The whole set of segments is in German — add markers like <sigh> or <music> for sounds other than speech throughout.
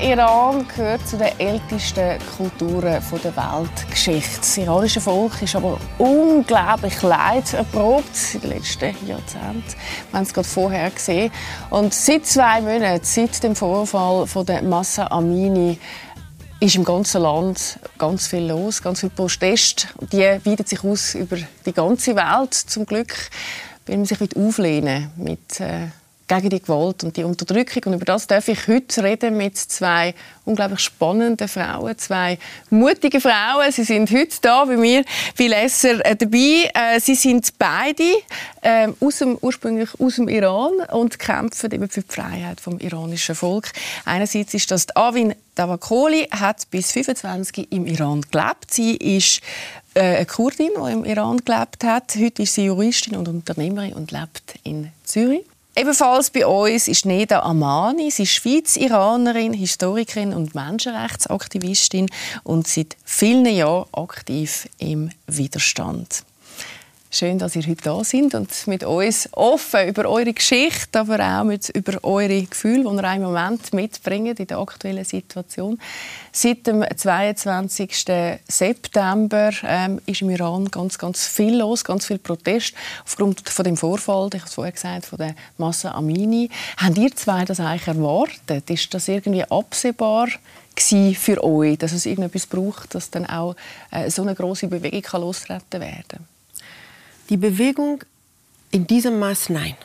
Iran gehört zu den ältesten Kulturen der Weltgeschichte. Das iranische Volk ist aber unglaublich leid erprobt in den letzten Jahrzehnten. Wir haben es gerade vorher gesehen. Und seit zwei Monaten, seit dem Vorfall von der Massa Amini, ist im ganzen Land ganz viel los, ganz viel Protest. Die weiten sich aus über die ganze Welt zum Glück, weil man sich auflehnen mit äh, gegen die Gewalt und die Unterdrückung. Und über das darf ich heute reden mit zwei unglaublich spannenden Frauen, zwei mutige Frauen. Sie sind heute da bei mir bei Lesser äh, dabei. Äh, sie sind beide äh, aus dem, ursprünglich aus dem Iran und kämpfen eben für die Freiheit vom iranischen Volk. Einerseits ist das Avin Davakoli, hat bis 25 im Iran gelebt. Sie ist äh, eine Kurdin, die im Iran gelebt hat. Heute ist sie Juristin und Unternehmerin und lebt in Zürich. Ebenfalls bei uns ist Neda Amani. Sie ist Schweiz-Iranerin, Historikerin und Menschenrechtsaktivistin und seit vielen Jahren aktiv im Widerstand. Schön, dass ihr heute da sind und mit uns offen über eure Geschichte, aber auch mit, über eure Gefühle, die ihr im Moment mitbringt in der aktuellen Situation. Seit dem 22. September ähm, ist im Iran ganz, ganz viel los, ganz viel Protest aufgrund von dem Vorfall, ich habe es vorher gesagt, von der Massa Amini. Habt ihr zwei das eigentlich erwartet? Ist das irgendwie absehbar? für euch, dass es irgendetwas braucht, dass dann auch äh, so eine große Bewegung kann werden kann? Die Bewegung in diesem Maß nein.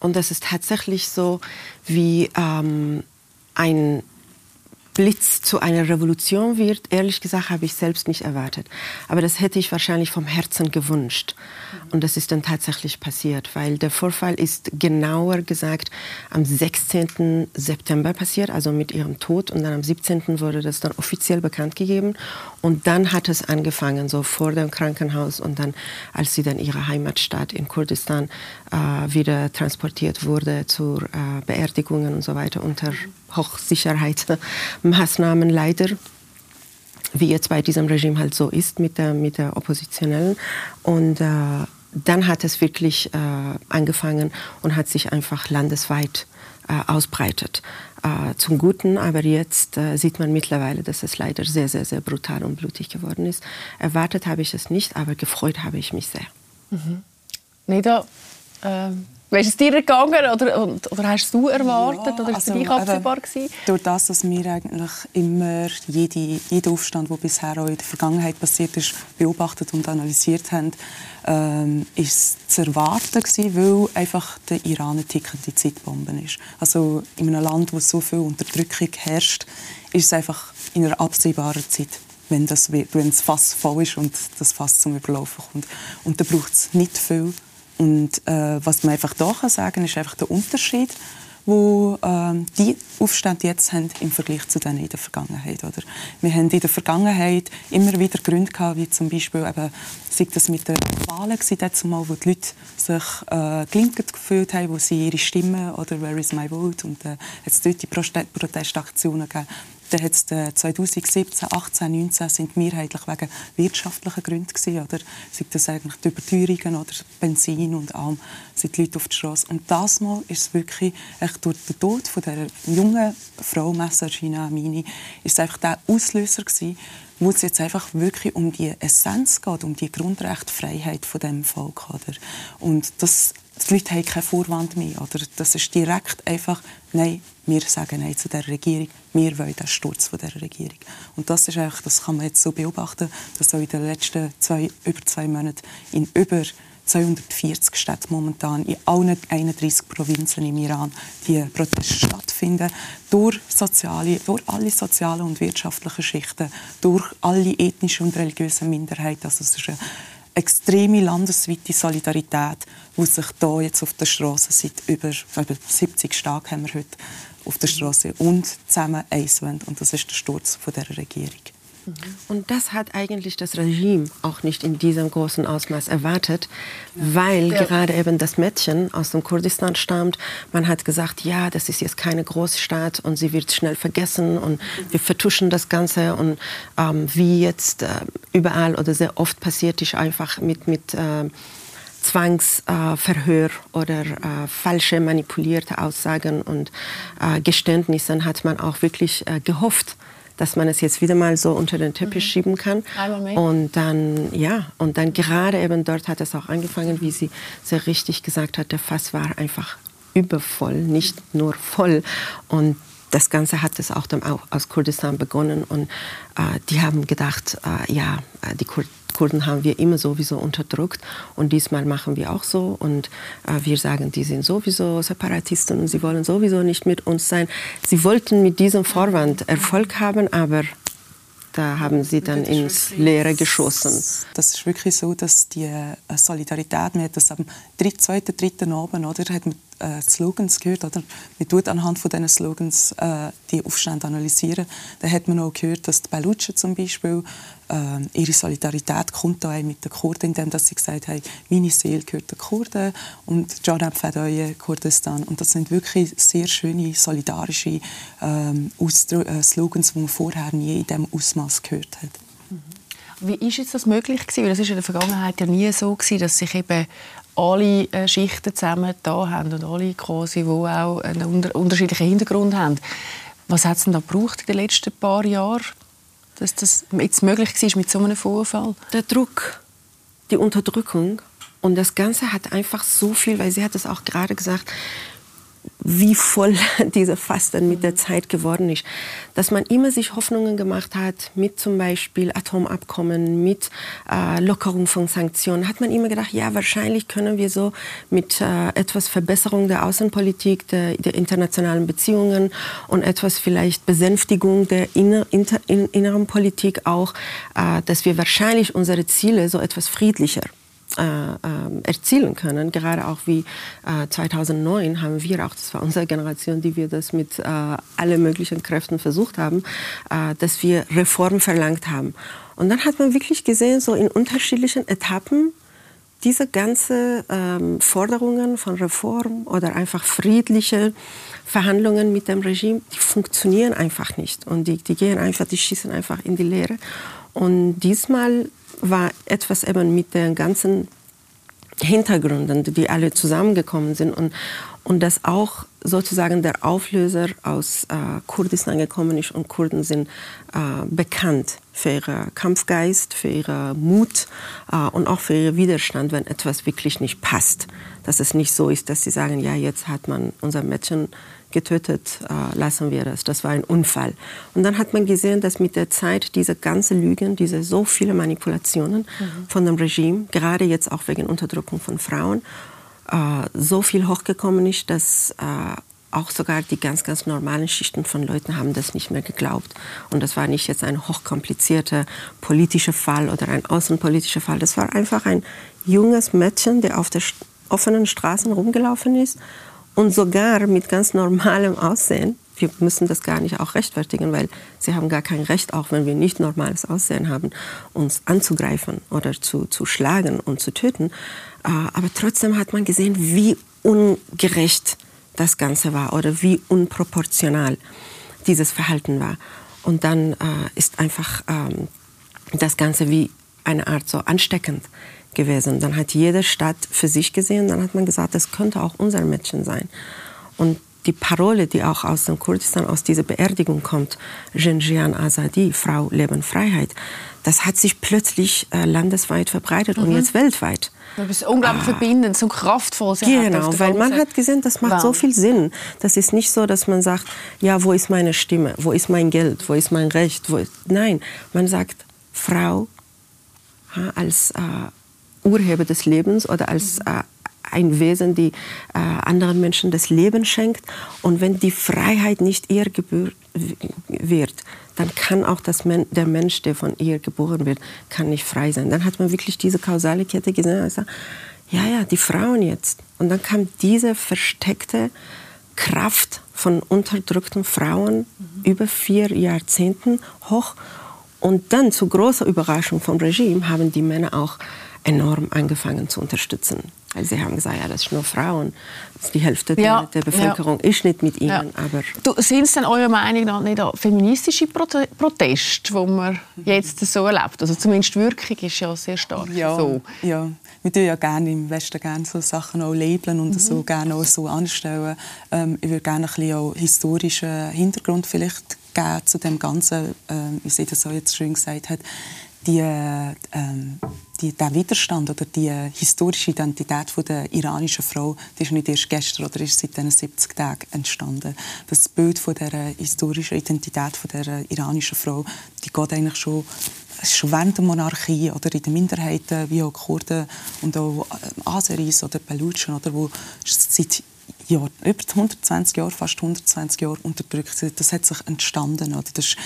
Und das ist tatsächlich so wie ähm, ein Blitz zu einer Revolution wird, ehrlich gesagt, habe ich selbst nicht erwartet. Aber das hätte ich wahrscheinlich vom Herzen gewünscht. Und das ist dann tatsächlich passiert, weil der Vorfall ist genauer gesagt am 16. September passiert, also mit ihrem Tod. Und dann am 17. wurde das dann offiziell bekannt gegeben. Und dann hat es angefangen, so vor dem Krankenhaus und dann, als sie dann ihre Heimatstadt in Kurdistan äh, wieder transportiert wurde zur äh, Beerdigungen und so weiter unter Hochsicherheitsmaßnahmen leider wie jetzt bei diesem Regime halt so ist mit der, mit der Oppositionellen. Und äh, dann hat es wirklich äh, angefangen und hat sich einfach landesweit äh, ausbreitet. Äh, zum Guten, aber jetzt äh, sieht man mittlerweile, dass es leider sehr, sehr, sehr brutal und blutig geworden ist. Erwartet habe ich es nicht, aber gefreut habe ich mich sehr. Mhm. Neda, ähm wie ist es dir gegangen oder, oder hast du erwartet ja, oder ist es also, absehbar gewesen? Durch das, dass wir eigentlich immer jede, jeden Aufstand, der bisher auch in der Vergangenheit passiert ist, beobachtet und analysiert haben, ähm, ist es zu erwarten gewesen, weil einfach der Iran eine tickende Zeitbombe ist. Also in einem Land, wo so viel Unterdrückung herrscht, ist es einfach in einer absehbaren Zeit wenn das, wenn das Fass voll ist und das Fass zum Überlaufen kommt. Und da braucht es nicht viel und äh, was man einfach da kann ist einfach der Unterschied, wo äh, die Aufstände jetzt haben im Vergleich zu denen in der Vergangenheit. Oder? Wir haben in der Vergangenheit immer wieder Gründe gehabt, wie zum Beispiel eben, sei das mit den Wahlen gewesen, wo die Leute sich äh, gelinkt gefühlt haben, wo sie ihre Stimme oder «Where is my vote?» und äh, es dort die Protestaktionen gegeben dann hat es 2017, 18, 19 sind mehrheitlich wegen wirtschaftlichen Gründen gewesen, oder sei das eigentlich die Überteuerungen oder Benzin und allem sind die Leute auf der Straße. Und das Mal ist es wirklich echt durch den Tod von der jungen Frau Messergina Amini ist es einfach der Auslöser gewesen, wo es jetzt einfach wirklich um die Essenz geht, um die Grundrechtfreiheit von dem Volk, oder? Und das die Leute haben keinen Vorwand mehr. Oder? Das ist direkt einfach, nein, wir sagen Nein zu der Regierung, wir wollen den Sturz von der Regierung. Und das ist einfach, das kann man jetzt so beobachten, dass auch in den letzten zwei, über zwei Monaten in über 240 Städten momentan in allen 31 Provinzen im Iran die Proteste stattfinden. Durch, soziale, durch alle sozialen und wirtschaftlichen Schichten, durch alle ethnischen und religiösen Minderheiten. Also es ist eine extreme landesweite Solidarität, die sich hier jetzt auf der Straße seit über, über 70 Tagen haben wir heute auf der Straße und zusammen eins wollen. Und das ist der Sturz von der Regierung. Und das hat eigentlich das Regime auch nicht in diesem großen Ausmaß erwartet, weil ja. gerade eben das Mädchen aus dem Kurdistan stammt. Man hat gesagt, ja, das ist jetzt keine Großstadt und sie wird schnell vergessen und wir vertuschen das Ganze. Und ähm, wie jetzt äh, überall oder sehr oft passiert ist, einfach mit, mit äh, Zwangsverhör äh, oder äh, falsche manipulierte Aussagen und äh, Geständnissen hat man auch wirklich gehofft, dass man es jetzt wieder mal so unter den Teppich mhm. schieben kann. Und dann, ja, und dann gerade eben dort hat es auch angefangen, wie sie sehr richtig gesagt hat, der Fass war einfach übervoll, nicht nur voll. Und das Ganze hat es auch dann auch aus Kurdistan begonnen und äh, die haben gedacht, äh, ja, die Kur Kurden haben wir immer sowieso unterdrückt und diesmal machen wir auch so und äh, wir sagen, die sind sowieso Separatisten und sie wollen sowieso nicht mit uns sein. Sie wollten mit diesem Vorwand Erfolg haben, aber da haben sie dann ins Leere geschossen. Das ist wirklich so, dass die äh, Solidarität, man hat das am 2., 3. Abend, oder, hat man äh, Slogans gehört, oder? man tut anhand von diesen Slogans äh, die Aufstände analysieren. Da hat man auch gehört, dass die Belutschen zum Beispiel ihre Solidarität kommt da mit den Kurden, indem sie gesagt haben, meine Seele gehört den Kurden und Jarab Fedoye Kurdistan. Und das sind wirklich sehr schöne, solidarische ähm, äh, Slogans, die man vorher nie in diesem Ausmaß gehört hat. Mhm. Wie ist jetzt das möglich gewesen? Weil das ist in der Vergangenheit ja nie so gewesen, dass sich eben alle äh, Schichten zusammen da haben und alle quasi, die auch einen unter unterschiedlichen Hintergrund haben. Was hat es denn da gebraucht in den letzten paar Jahren, dass das jetzt möglich war mit so einem Vorfall? Der Druck, die Unterdrückung und das Ganze hat einfach so viel, weil sie hat es auch gerade gesagt, wie voll <laughs> dieser Fasten mit der Zeit geworden ist. Dass man immer sich Hoffnungen gemacht hat mit zum Beispiel Atomabkommen, mit äh, Lockerung von Sanktionen, hat man immer gedacht, ja, wahrscheinlich können wir so mit äh, etwas Verbesserung der Außenpolitik, der, der, internationalen Beziehungen und etwas vielleicht Besänftigung der inner, inter, in, inneren Politik auch, äh, dass wir wahrscheinlich unsere Ziele so etwas friedlicher erzielen können. Gerade auch wie äh, 2009 haben wir auch, das war unsere Generation, die wir das mit äh, allen möglichen Kräften versucht haben, äh, dass wir Reformen verlangt haben. Und dann hat man wirklich gesehen, so in unterschiedlichen Etappen, diese ganzen ähm, Forderungen von Reform oder einfach friedliche Verhandlungen mit dem Regime, die funktionieren einfach nicht. Und die, die gehen einfach, die schießen einfach in die Leere. Und diesmal war etwas eben mit den ganzen Hintergründen, die alle zusammengekommen sind und, und dass auch sozusagen der Auflöser aus äh, Kurdistan gekommen ist und Kurden sind äh, bekannt für ihren Kampfgeist, für ihren Mut äh, und auch für ihren Widerstand, wenn etwas wirklich nicht passt. Dass es nicht so ist, dass sie sagen, ja, jetzt hat man unser Mädchen getötet, äh, lassen wir das. Das war ein Unfall. Und dann hat man gesehen, dass mit der Zeit diese ganze Lügen, diese so viele Manipulationen mhm. von dem Regime, gerade jetzt auch wegen Unterdrückung von Frauen, äh, so viel hochgekommen ist, dass äh, auch sogar die ganz, ganz normalen Schichten von Leuten haben das nicht mehr geglaubt. Und das war nicht jetzt ein hochkomplizierter politischer Fall oder ein außenpolitischer Fall. Das war einfach ein junges Mädchen, der auf der offenen Straßen rumgelaufen ist und sogar mit ganz normalem Aussehen. Wir müssen das gar nicht auch rechtfertigen, weil sie haben gar kein Recht, auch wenn wir nicht normales Aussehen haben, uns anzugreifen oder zu, zu schlagen und zu töten. Äh, aber trotzdem hat man gesehen, wie ungerecht das Ganze war oder wie unproportional dieses Verhalten war. Und dann äh, ist einfach ähm, das Ganze wie eine Art so ansteckend gewesen. Dann hat jede Stadt für sich gesehen, dann hat man gesagt, das könnte auch unser Mädchen sein. Und die Parole, die auch aus dem Kurdistan, aus dieser Beerdigung kommt, Jinjian Azadi, Frau, Leben, Freiheit, das hat sich plötzlich äh, landesweit verbreitet mhm. und jetzt weltweit. Das ist unglaublich ah. verbindend, so kraftvoll. Genau, weil man hat gesehen, das macht wow. so viel Sinn. Das ist nicht so, dass man sagt, ja, wo ist meine Stimme, wo ist mein Geld, wo ist mein Recht. Wo Nein, man sagt, Frau als äh, Urheber des Lebens oder als äh, ein Wesen, die äh, anderen Menschen das Leben schenkt. Und wenn die Freiheit nicht ihr gebührt wird, dann kann auch das Men der Mensch, der von ihr geboren wird, kann nicht frei sein. Dann hat man wirklich diese kausale Kette gesehen. Also, ja, ja, die Frauen jetzt. Und dann kam diese versteckte Kraft von unterdrückten Frauen mhm. über vier Jahrzehnten hoch. Und dann zu großer Überraschung vom Regime haben die Männer auch enorm angefangen zu unterstützen. Weil sie haben gesagt, ja, das ist nur Frauen. Das die Hälfte ja, der, der, Bevölkerung ja. ist nicht mit ihnen. Ja. Aber du, sind es denn eurer Meinung nach nicht feministische Prote Proteste, die man jetzt so erlebt? Also zumindest die Wirkung ist ja sehr stark ja, so. Ja, wir tun ja gerne im Westen gerne so Sachen auch labeln und mhm. so gerne auch so anstellen. Ähm, ich würde gerne ein bisschen auch historischen Hintergrund vielleicht geben zu dem Ganzen, ähm, wie sie das auch jetzt schön gesagt hat die, ähm, die, der Widerstand oder die historische Identität von der iranischen Frau, die ist nicht erst gestern oder ist seit diesen 70 Tagen entstanden. Das Bild von der historischen Identität von der iranischen Frau, die geht eigentlich schon schon während der Monarchie oder in den Minderheiten wie auch Kurden und auch äh, Aseris oder Belutschen oder wo seit Jahr, über 120 Jahre, fast 120 Jahre unterdrückt sind. Das hat sich entstanden. Oder? Das ist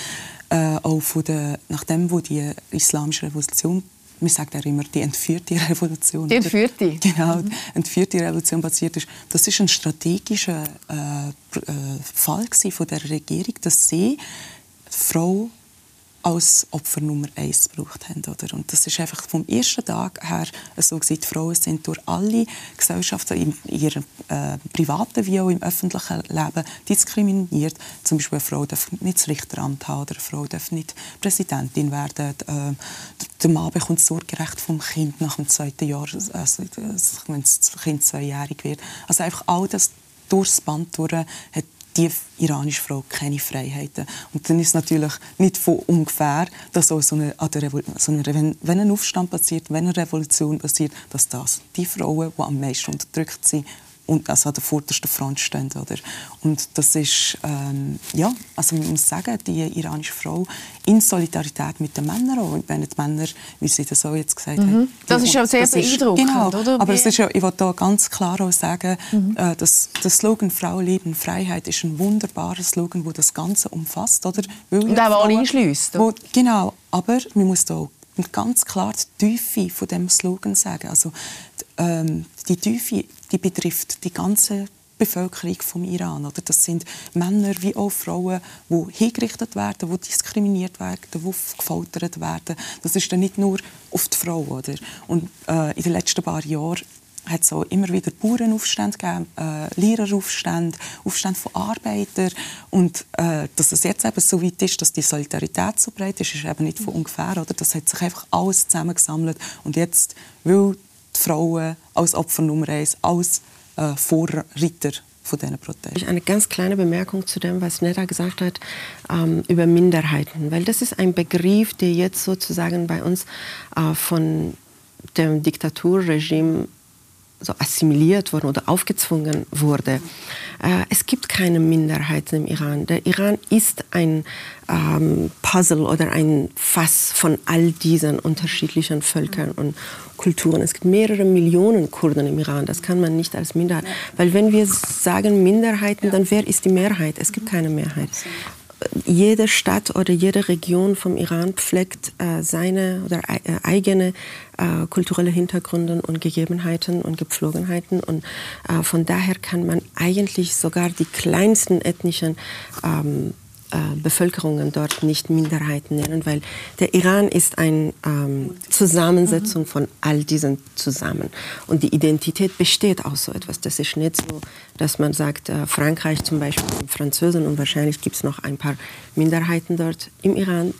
äh, auch von der, nachdem wo die islamische Revolution wir sagen ja immer die entführte <laughs> Revolution. Die entführte? Oder? Genau, die entführte Revolution passiert ist. Das ist ein strategischer äh, äh, Fall von der Regierung, dass sie Frau als Opfer Nummer eins gebraucht haben. Oder? Und das ist einfach vom ersten Tag her so gewesen. Die Frauen sind durch alle Gesellschaften, in ihrem äh, privaten wie auch im öffentlichen Leben diskriminiert. Zum Beispiel eine Frau darf nicht das Richteramt haben oder eine Frau darf nicht Präsidentin werden. Äh, der Mann bekommt Sorgerecht vom Kind nach dem zweiten Jahr, also, wenn das Kind zweijährig wird. Also einfach all das durchs Band durch hat die iranische Frau keine Freiheiten. Und dann ist es natürlich nicht von ungefähr, dass so eine, so eine, wenn, wenn ein Aufstand passiert, wenn eine Revolution passiert, dass das die Frauen, die am meisten unterdrückt sind, und also an der vordersten Front stehen. Oder? Und das ist, ähm, ja, also man muss sagen, die iranische Frau in Solidarität mit den Männern auch. Wenn die Männer, wie sie das auch jetzt gesagt mhm. haben. Das ist ja sehr beeindruckend, genau, oder? Aber es ist ja, ich will da ganz klar auch sagen, mhm. äh, dass der Slogan «Frau, Leben, Freiheit» ist ein wunderbarer Slogan, der das Ganze umfasst. Oder? Weil Und auch alle einschliesst. Genau, aber man muss da ganz klar die Tiefe von dem Slogan sagen. Also ähm, die Tiefe die betrifft die ganze Bevölkerung vom Iran. Oder das sind Männer wie auch Frauen, die hingerichtet werden, die diskriminiert werden, die gefoltert werden. Das ist dann nicht nur auf die Frau. Oder? Und äh, in den letzten paar Jahren hat es immer wieder Bauernaufstände gegeben, äh, Lehreraufstände, Aufstände von Arbeitern. Und äh, dass es jetzt eben so weit ist, dass die Solidarität so breit ist, ist eben nicht von ungefähr. Oder? Das hat sich einfach alles zusammengesammelt. Und jetzt, weil die Frauen als Opfer Nummer eins, als äh, Vorreiter von diesen Protesten. Eine ganz kleine Bemerkung zu dem, was Neda gesagt hat ähm, über Minderheiten, weil das ist ein Begriff, der jetzt sozusagen bei uns äh, von dem Diktaturregime so assimiliert wurde oder aufgezwungen wurde. Äh, es gibt keine Minderheiten im Iran. Der Iran ist ein ähm, Puzzle oder ein Fass von all diesen unterschiedlichen Völkern und Kulturen. Es gibt mehrere Millionen Kurden im Iran. Das kann man nicht als Minderheit. Weil wenn wir sagen Minderheiten, dann wer ist die Mehrheit? Es gibt keine Mehrheit jede Stadt oder jede Region vom Iran pflegt äh, seine oder äh, eigene äh, kulturelle Hintergründe und Gegebenheiten und Gepflogenheiten. Und äh, von daher kann man eigentlich sogar die kleinsten ethnischen ähm, äh, Bevölkerungen dort nicht Minderheiten nennen, weil der Iran ist eine ähm, Zusammensetzung von all diesen zusammen. Und die Identität besteht aus so etwas. Das ist nicht so, dass man sagt, äh, Frankreich zum Beispiel, Französen und wahrscheinlich gibt es noch ein paar Minderheiten dort. Im Iran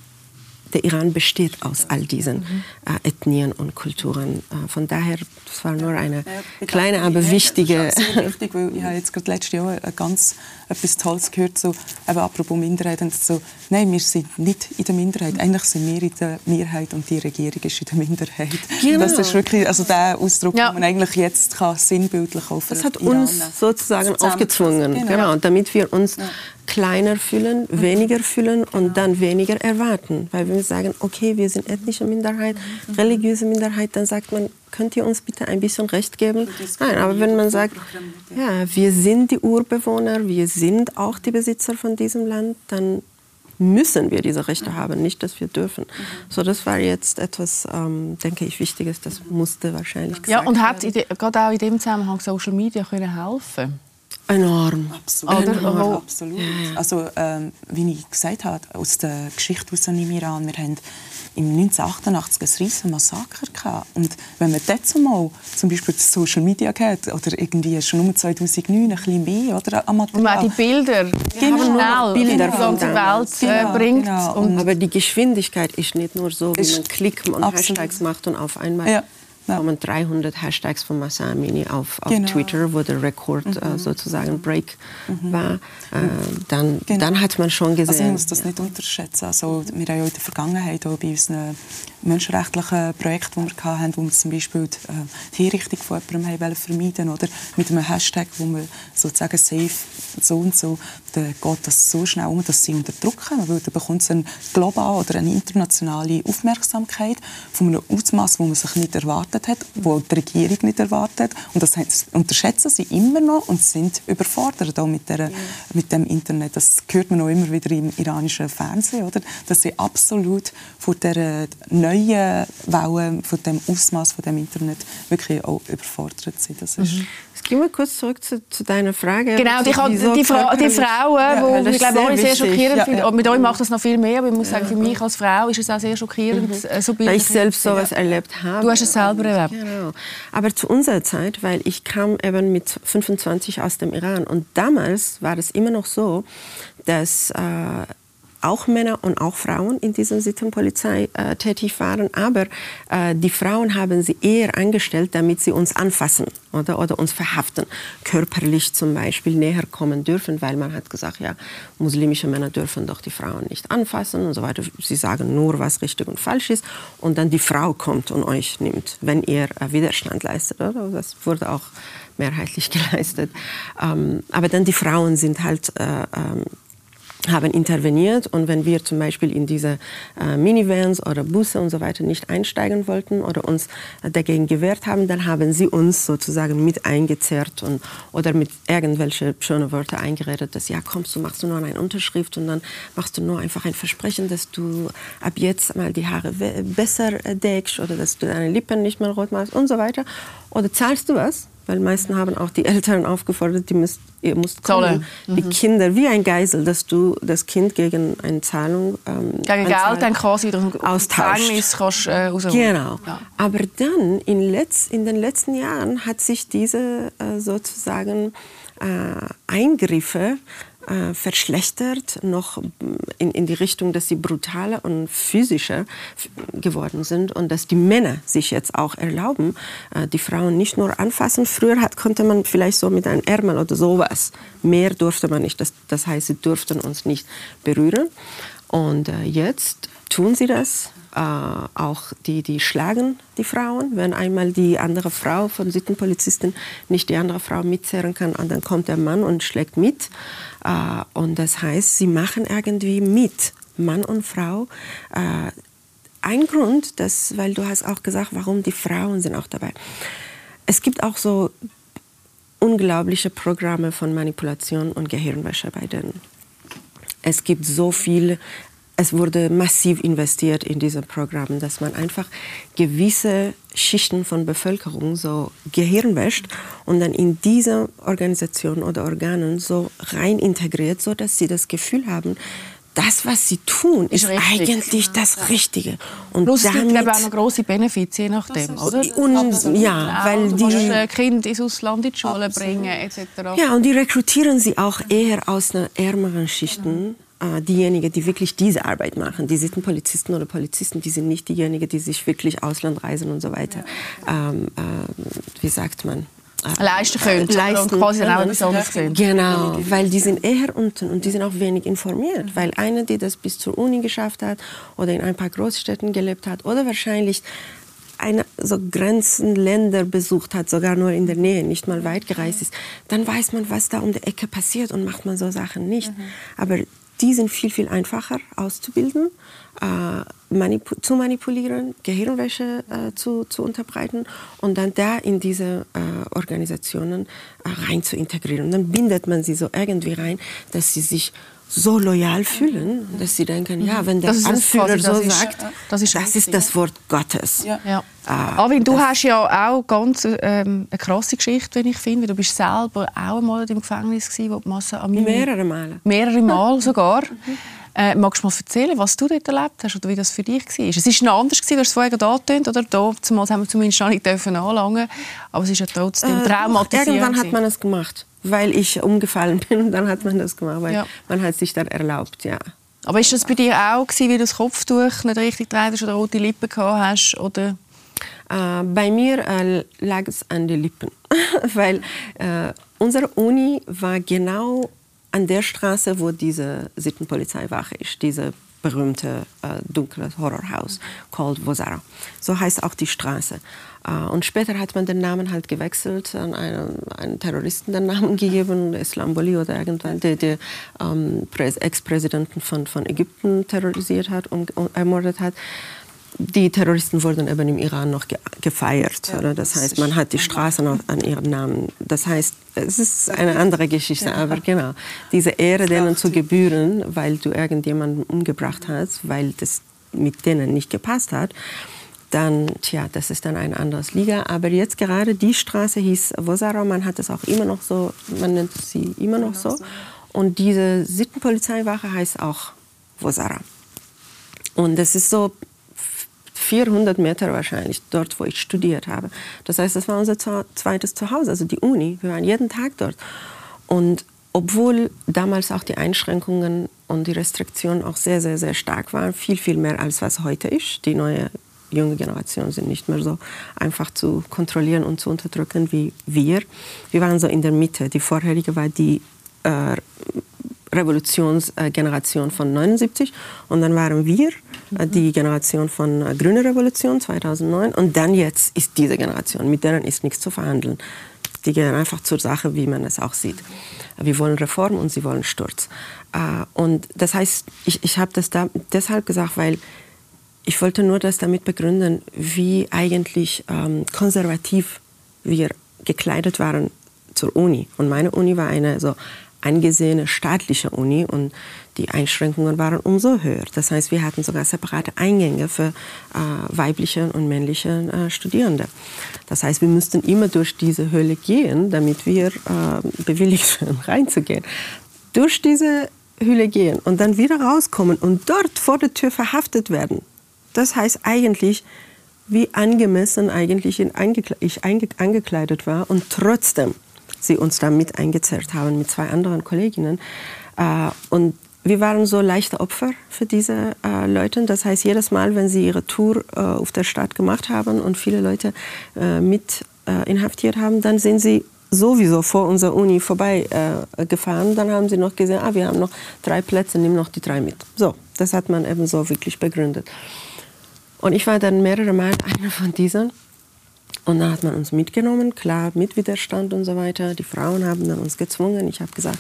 der Iran besteht aus all diesen mhm. äh, Ethnien und Kulturen. Äh, von daher, das war nur eine kleine, aber wichtige... Das ist wichtig, weil ich habe jetzt gerade letztes Jahr ganz etwas Tolles gehört, so, eben apropos Minderheit, und so, nein, wir sind nicht in der Minderheit, eigentlich sind wir in der Mehrheit und die Regierung ist in der Minderheit. Genau. Das ist wirklich, also der Ausdruck, ja. den man eigentlich jetzt kann, sinnbildlich auf Das hat uns sozusagen aufgezwungen, genau. genau. damit wir uns ja kleiner fühlen, mhm. weniger fühlen und genau. dann weniger erwarten. Weil wenn wir sagen, okay, wir sind ethnische Minderheit, mhm. religiöse Minderheit, dann sagt man, könnt ihr uns bitte ein bisschen Recht geben? Nein, aber wenn man sagt, ja, wir sind die Urbewohner, wir sind auch die Besitzer von diesem Land, dann müssen wir diese Rechte mhm. haben, nicht, dass wir dürfen. Mhm. So, das war jetzt etwas, ähm, denke ich, Wichtiges. Das musste wahrscheinlich gesagt Ja, und hat gerade auch in dem Zusammenhang Social Media können helfen Enorm. Absolut. Enorm. Absolut. Also, ähm, wie ich gesagt habe, aus der Geschichte aus dem Iran, wir haben im 1988 ein riesiges Massaker gehabt. Und wenn man dazu mal zum Beispiel die Social Media hat oder irgendwie schon um 2009 ein bisschen mehr oder am Und man die Bilder, genau, Bilder von der Welt äh, genau, bringt. Genau. Und Aber die Geschwindigkeit ist nicht nur so, wie man Klicken und absolut. Hashtags macht und auf einmal ja ja. kommen 300 Hashtags von Massa Amini auf, auf genau. Twitter, wo der Rekord mhm. äh, sozusagen Break mhm. war. Äh, dann, genau. dann hat man schon gesehen. Also man muss das nicht unterschätzen. Also, wir haben ja in der Vergangenheit auch bei unseren menschenrechtlichen Projekten, die wir hatten, wo wir zum Beispiel die, äh, die Hinrichtung von jemandem vermeiden oder mit einem Hashtag, wo wir sozusagen safe so und so, dann geht das so schnell um, dass sie unterdrücken, weil dann bekommt es eine globale oder eine internationale Aufmerksamkeit von einem Ausmaß, wo man sich nicht erwartet hat, wo die Regierung nicht erwartet und das unterschätzen sie immer noch und sind überfordert auch mit, der, ja. mit dem Internet. Das hört man auch immer wieder im iranischen Fernsehen, oder? dass sie absolut vor der neuen Welle, von dem Ausmaß von dem Internet wirklich auch überfordert sind. Das ist mhm. Gehen wir kurz zurück zu, zu deiner Frage. Genau, die, die, Fra die Frauen, ja, die ich glaube, sehr, sehr schockierend ja, ja. Mit euch macht das noch viel mehr, aber ich muss sagen, für mich als Frau ist es auch sehr schockierend. Mhm. Äh, so weil ich selbst so etwas erlebt habe. Du hast es selber erlebt. Genau. Aber zu unserer Zeit, weil ich kam eben mit 25 aus dem Iran und damals war es immer noch so, dass äh, auch Männer und auch Frauen in dieser Sittenpolizei äh, tätig waren, aber äh, die Frauen haben sie eher angestellt, damit sie uns anfassen oder, oder uns verhaften, körperlich zum Beispiel näher kommen dürfen, weil man hat gesagt, ja, muslimische Männer dürfen doch die Frauen nicht anfassen und so weiter. Sie sagen nur, was richtig und falsch ist und dann die Frau kommt und euch nimmt, wenn ihr äh, Widerstand leistet. Oder? Das wurde auch mehrheitlich <laughs> geleistet. Ähm, aber dann die Frauen sind halt äh, ähm, haben interveniert und wenn wir zum Beispiel in diese äh, Minivans oder Busse und so weiter nicht einsteigen wollten oder uns dagegen gewehrt haben, dann haben sie uns sozusagen mit eingezerrt und, oder mit irgendwelche schönen Wörter eingeredet, dass ja kommst du, machst du nur eine Unterschrift und dann machst du nur einfach ein Versprechen, dass du ab jetzt mal die Haare besser deckst oder dass du deine Lippen nicht mehr rot machst und so weiter. Oder zahlst du was? Weil meisten haben auch die <laughs> Eltern aufgefordert, die müsst, ihr müsst kommen. Mhm. Die Kinder, wie ein Geisel, dass du das Kind gegen eine Zahlung ähm, Gegen Geld dann quasi austauscht. kannst äh, Genau. Ja. Aber dann, in, letz, in den letzten Jahren, hat sich diese äh, sozusagen äh, Eingriffe äh, verschlechtert, noch in, in die Richtung, dass sie brutaler und physischer geworden sind und dass die Männer sich jetzt auch erlauben, äh, die Frauen nicht nur anfassen. Früher hat, konnte man vielleicht so mit einem Ärmel oder sowas. Mehr durfte man nicht. Das, das heißt, sie durften uns nicht berühren. Und äh, jetzt tun sie das äh, auch die, die schlagen die Frauen. Wenn einmal die andere Frau von Sittenpolizisten nicht die andere Frau mitzehren kann, dann kommt der Mann und schlägt mit. Äh, und das heißt, sie machen irgendwie mit, Mann und Frau. Äh, ein Grund, dass, weil du hast auch gesagt, warum die Frauen sind auch dabei. Es gibt auch so unglaubliche Programme von Manipulation und Gehirnwäsche bei denen. Es gibt so viel es wurde massiv investiert in diese Programme, dass man einfach gewisse Schichten von Bevölkerung so Gehirn wäscht und dann in diese Organisation oder Organen so rein integriert, so dass sie das Gefühl haben, das, was sie tun, ist, ist eigentlich das Richtige. Und Plus, damit, es gibt auch noch grosse Benefits, je nachdem, oder? Und, ja, weil die äh, Kinder ins Ausland in die Schule Absolut. bringen, etc. Ja, und die rekrutieren sie auch eher aus einer ärmeren Schichten äh, diejenigen, die wirklich diese Arbeit machen. Die sind Polizisten oder Polizisten, die sind nicht diejenigen, die sich wirklich Ausland reisen und so weiter. Ähm, äh, wie sagt man? Äh, leisten können leisten quasi auch besonders können. Genau, weil die sind eher unten und die sind auch wenig informiert. Weil eine, die das bis zur Uni geschafft hat oder in ein paar Großstädten gelebt hat oder wahrscheinlich eine so Grenzenländer besucht hat, sogar nur in der Nähe, nicht mal weit gereist ist, dann weiß man, was da um die Ecke passiert und macht man so Sachen nicht. Mhm. Aber die sind viel, viel einfacher auszubilden, äh, manipu zu manipulieren, Gehirnwäsche äh, zu, zu unterbreiten und dann da in diese äh, Organisationen äh, rein zu integrieren. Und dann bindet man sie so irgendwie rein, dass sie sich so loyal fühlen, dass sie denken, ja, wenn der Das ist Anführer das so ist- sagt, das ist das ist das Wort Gottes. Ja. Ja. Ah, Arvin, du hast ja auch ganz ähm, eine krasse Geschichte, wenn ich finde. Du bist selber auch einmal im Gefängnis gewesen, wo die Massa Amini... Mehrere Male. Mehrere Mal <laughs> sogar. Äh, magst du mal erzählen, was du dort erlebt hast oder wie das für dich war? Es war noch anders, gewesen, du hast es vorher angetönt, oder? Da, zumal haben wir zumindest noch nicht dürfen anlangen aber es ist ja trotzdem Äh, traumatisierend. Irgendwann hat man es gemacht, weil ich umgefallen bin. <laughs> Dann hat man das gemacht, weil Ja. man hat sich dann erlaubt, ja. Aber ist das bei dir auch gewesen, wie du das Kopftuch nicht richtig getragen hast oder rote Lippen gehabt hast? Oder? Äh, bei mir äh, lag es an den Lippen, <laughs> weil äh, unsere Uni war genau an der Straße, wo diese Sittenpolizeiwache ist, diese berühmte äh, dunkle Horrorhaus, called Vozara. So heißt auch die Straße. Äh, und später hat man den Namen halt gewechselt, an einen, einen Terroristen den Namen <laughs> gegeben, Islamboli oder irgendwann, der, der ähm, Präs- Ex-Präsidenten von, von Ägypten terrorisiert hat und ermordet hat die Terroristen wurden eben im Iran noch ge gefeiert. Ja, oder? Das heißt, man hat die Straßen an ihren Namen. Das heißt, es ist eine andere Geschichte, aber genau, diese Ehre denen zu gebühren, weil du irgendjemanden umgebracht hast, weil das mit denen nicht gepasst hat, dann, tja, das ist dann ein anderes Liga. Aber jetzt gerade die Straße hieß Vozara, man hat es auch immer noch so, man nennt sie immer noch so. Und diese Sittenpolizeiwache heißt auch Vozara. Und das ist so 400 Meter wahrscheinlich dort, wo ich studiert habe. Das heißt, das war unser zweites Zuhause, also die Uni. Wir waren jeden Tag dort. Und obwohl damals auch die Einschränkungen und die Restriktionen auch sehr, sehr, sehr stark waren, viel, viel mehr als was heute ist. Die neue junge Generation sind nicht mehr so einfach zu kontrollieren und zu unterdrücken wie wir. Wir waren so in der Mitte. Die vorherige war die äh, Revolutionsgeneration von 79 und dann waren wir äh, die Generation von äh, Grüne Revolution 2009 und dann jetzt ist diese Generation, mit denen ist nichts zu verhandeln. Die gehen einfach zur Sache, wie man es auch sieht. Wir wollen Reform und sie wollen Sturz. Äh, Und das heißt, ich, ich habe das da deshalb gesagt, weil ich wollte nur das damit begründen, wie eigentlich ähm, konservativ wir gekleidet waren zur Uni. Und meine Uni war eine so angesehene staatliche Uni und die Einschränkungen waren umso höher. Das heißt, wir hatten sogar separate Eingänge für äh, weibliche und männliche äh, Studierende. Das heißt, wir mussten immer durch diese Höhle gehen, damit wir äh, bewilligt <laughs> werden, reinzugehen. Durch diese Hülle gehen und dann wieder rauskommen und dort vor der Tür verhaftet werden. Das heißt eigentlich, wie angemessen eigentlich ich angekleidet war und trotzdem sie uns da mit eingezerrt haben mit zwei anderen Kolleginnen. Äh, und wir waren so leichte Opfer für diese äh, Leute. Das heißt, jedes Mal, wenn sie ihre Tour äh, auf der Stadt gemacht haben und viele Leute äh, mit äh, inhaftiert haben, dann sind sie sowieso vor unserer Uni vorbei äh. Dann haben sie noch gesehen, ah, wir haben noch drei Plätze, nimm noch die drei mit. So, das hat man eben so wirklich begründet. Und ich war dann mehrere Mal einer von diesen. Und dann hat man uns mitgenommen, klar, mit Widerstand und so weiter. Die Frauen haben dann uns gezwungen. Ich habe gesagt,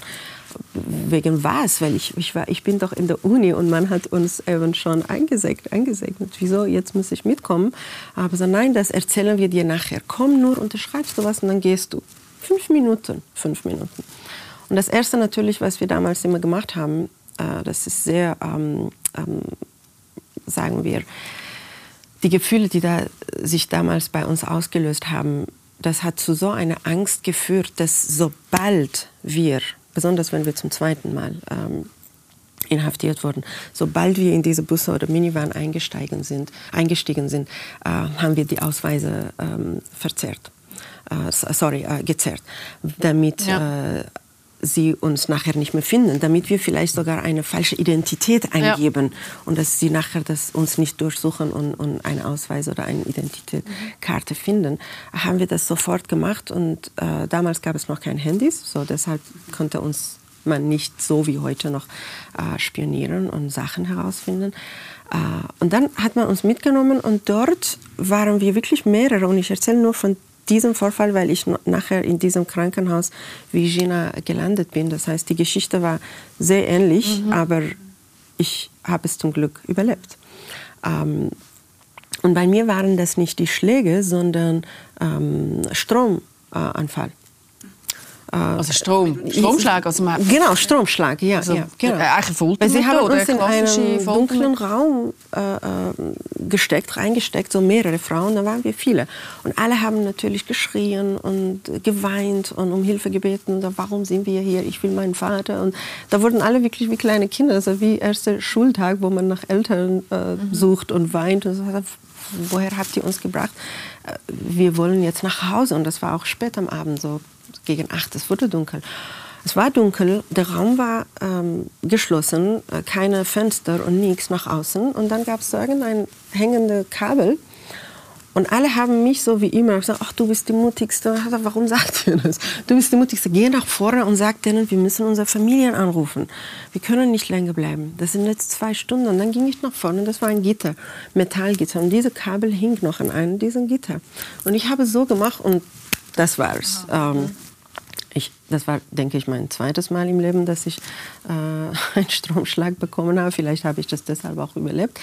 wegen was? Weil ich, ich, war, ich bin doch in der Uni und man hat uns eben schon eingesegnet. eingesegnet. Wieso, jetzt muss ich mitkommen? Aber so, nein, das erzählen wir dir nachher. Komm nur, unterschreibst du was und dann gehst du. Fünf Minuten, fünf Minuten. Und das Erste natürlich, was wir damals immer gemacht haben, äh, das ist sehr, ähm, ähm, sagen wir, die Gefühle, die da sich damals bei uns ausgelöst haben, das hat zu so einer Angst geführt, dass sobald wir, besonders wenn wir zum zweiten Mal ähm, inhaftiert wurden, sobald wir in diese Busse oder Minivan eingestiegen sind, eingestiegen sind äh, haben wir die Ausweise ähm, verzerrt. Äh, sorry, äh, gezerrt, damit Ja. Sie uns nachher nicht mehr finden, damit wir vielleicht sogar eine falsche Identität eingeben und dass sie nachher das uns nicht durchsuchen und, und einen Ausweis oder eine Identitätskarte finden, haben wir das sofort gemacht und äh, damals gab es noch kein Handys, so deshalb konnte uns man nicht so wie heute noch äh, spionieren und Sachen herausfinden. Äh, und dann hat man uns mitgenommen und dort waren wir wirklich mehrere und ich erzähle nur von diesem Vorfall, weil ich nachher in diesem Krankenhaus wie Gina gelandet bin. Das heißt, die Geschichte war sehr ähnlich, aber ich habe es zum Glück überlebt. Ähm, und bei mir waren das nicht die Schläge, sondern ähm, Stromanfall. Äh, also Strom, Stromschlag? Also man genau, Stromschlag, ja. also, ja genau. Eigentlich Weil sie haben uns in einen dunklen Raum äh, äh, gesteckt, reingesteckt, so mehrere Frauen, da waren wir viele. Und alle haben natürlich geschrien und geweint und um Hilfe gebeten. Warum sind wir hier? Ich will meinen Vater. Und da wurden alle wirklich wie kleine Kinder, also wie erster Schultag, wo man nach Eltern äh, mhm. sucht und weint. Und sagt, woher habt ihr uns gebracht? Äh, wir wollen jetzt nach Hause. Und das war auch spät am Abend, so gegen acht. Es wurde dunkel. Es war dunkel, der Raum war ähm, geschlossen, äh, keine Fenster und nichts nach außen. Und dann gab es so irgendein hängendes Kabel. Und alle haben mich so wie immer gesagt, ach, du bist die Mutigste. Warum sagt ihr das? Du bist die Mutigste. Geh nach vorne und sag denen, wir müssen unsere Familien anrufen. Wir können nicht länger bleiben. Das sind jetzt zwei Stunden. Und dann ging ich nach vorne und das war ein Gitter, Metallgitter. Und diese Kabel hing noch an einem dieser Gitter. Und ich habe so gemacht und das war's. Ähm, ich, das war, denke ich, mein zweites Mal im Leben, dass ich äh, <laughs> einen Stromschlag bekommen habe. Vielleicht habe ich das deshalb auch überlebt.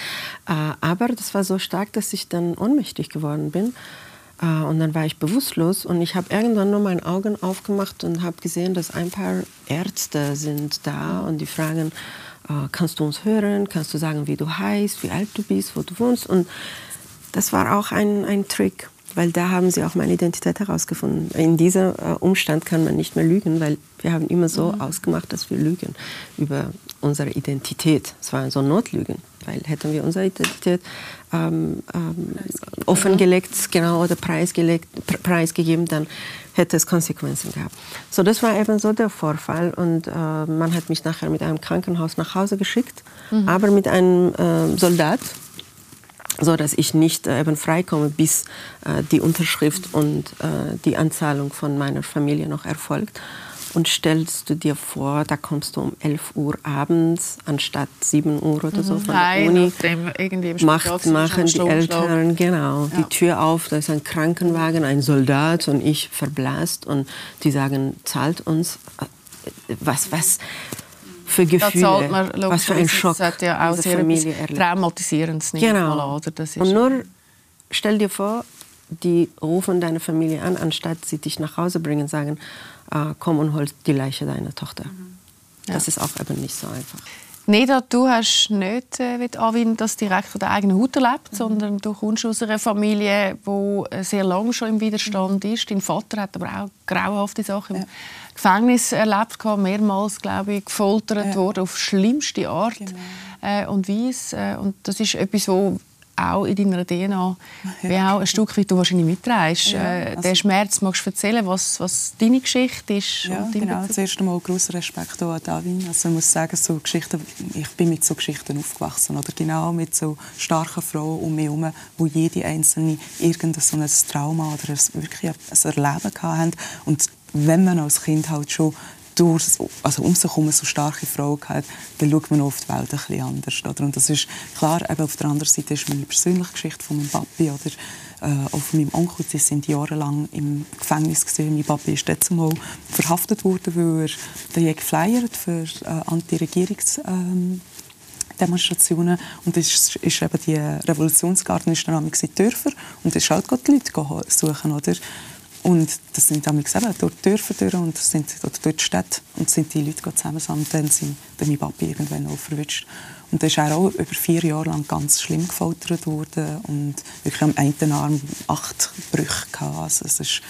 Äh, aber das war so stark, dass ich dann ohnmächtig geworden bin. Äh, und dann war ich bewusstlos und ich habe irgendwann nur meine Augen aufgemacht und habe gesehen, dass ein paar Ärzte sind da und die fragen, äh, kannst du uns hören, kannst du sagen, wie du heißt, wie alt du bist, wo du wohnst. Und das war auch ein, ein Trick weil da haben sie auch meine Identität herausgefunden. In diesem äh, Umstand kann man nicht mehr lügen, weil wir haben immer so mhm. ausgemacht, dass wir lügen über unsere Identität. Es waren so Notlügen, weil hätten wir unsere Identität ähm, ähm, offengelegt, genau oder preisgelegt, preisgegeben, dann hätte es Konsequenzen gehabt. So, das war eben so der Vorfall und äh, man hat mich nachher mit einem Krankenhaus nach Hause geschickt, mhm. aber mit einem äh, Soldat, so dass ich nicht äh, eben freikomme, bis äh, die Unterschrift und äh, die Anzahlung von meiner Familie noch erfolgt. Und stellst du dir vor, da kommst du um 11 Uhr abends anstatt 7 Uhr oder so mhm. von der Uni. Dem macht, machen die Eltern genau ja. die Tür auf, da ist ein Krankenwagen, ein Soldat und ich verblasst und die sagen, zahlt uns äh, was, was, für Gefühle. Man, was für ein Schock das ja auch sehr Familie traumatisierendes genau. Oder? Das ist Und nur stell dir vor, die rufen deine Familie an, anstatt sie dich nach Hause bringen, sagen, äh, komm und hol die Leiche deiner Tochter. Mhm. Ja. Das ist auch eben nicht so einfach. Neda, du hast nicht äh, wie Anwin das direkt von der eigenen Haut erlebt, mhm. sondern du kommst aus einer Familie, die äh, sehr lange schon im Widerstand mhm. ist. Dein Vater hat aber auch grauenhafte Sachen ja. Gefängnis erlebt, mehrmals glaube ich, gefoltert ja. worden auf schlimmste Art genau. äh, und Weise. Äh, und das ist etwas, wo auch in deiner DNA wie auch ein Stück weit du wahrscheinlich mitträgst. Ja, äh, also Den Schmerz magst du erzählen, was, was deine Geschichte ist? Ja, genau. Bezug? Zuerst einmal großer Respekt an Davin. Also ich muss sagen, so Geschichten, ich bin mit so Geschichten aufgewachsen. Oder genau mit so starken Frauen um mich herum, wo jede einzelne irgendein so ein Trauma oder ein, wirklich ein Erleben hatten. Und wenn man als Kind halt schon durch, also um sich herum so starke Frauen hat, dann schaut man auf die Welt ein bisschen anders. Oder? Und das ist klar, eben auf der anderen Seite ist meine persönliche Geschichte von meinem Papi oder äh, auch von meinem Onkel. Sie sind jahrelang im Gefängnis gesehen. Mein Papi ist jetzt mal verhaftet worden, weil er den geflyert für äh, Anti-Regierungs ähm, Demonstrationen und das ist, eben die Revolutionsgarten ist dann Dörfer und das ist halt die Leute suchen, oder? Und das sind damals eben durch die Dörfer durch und das sind, oder durch die Städte und sind die Leute zusammen und dann sind dann mein Papi irgendwann auch verwünscht. Und da ist er auch über vier Jahre lang ganz schlimm gefoltert worden und wirklich am einen Arm acht Brüche gehabt. Also es ist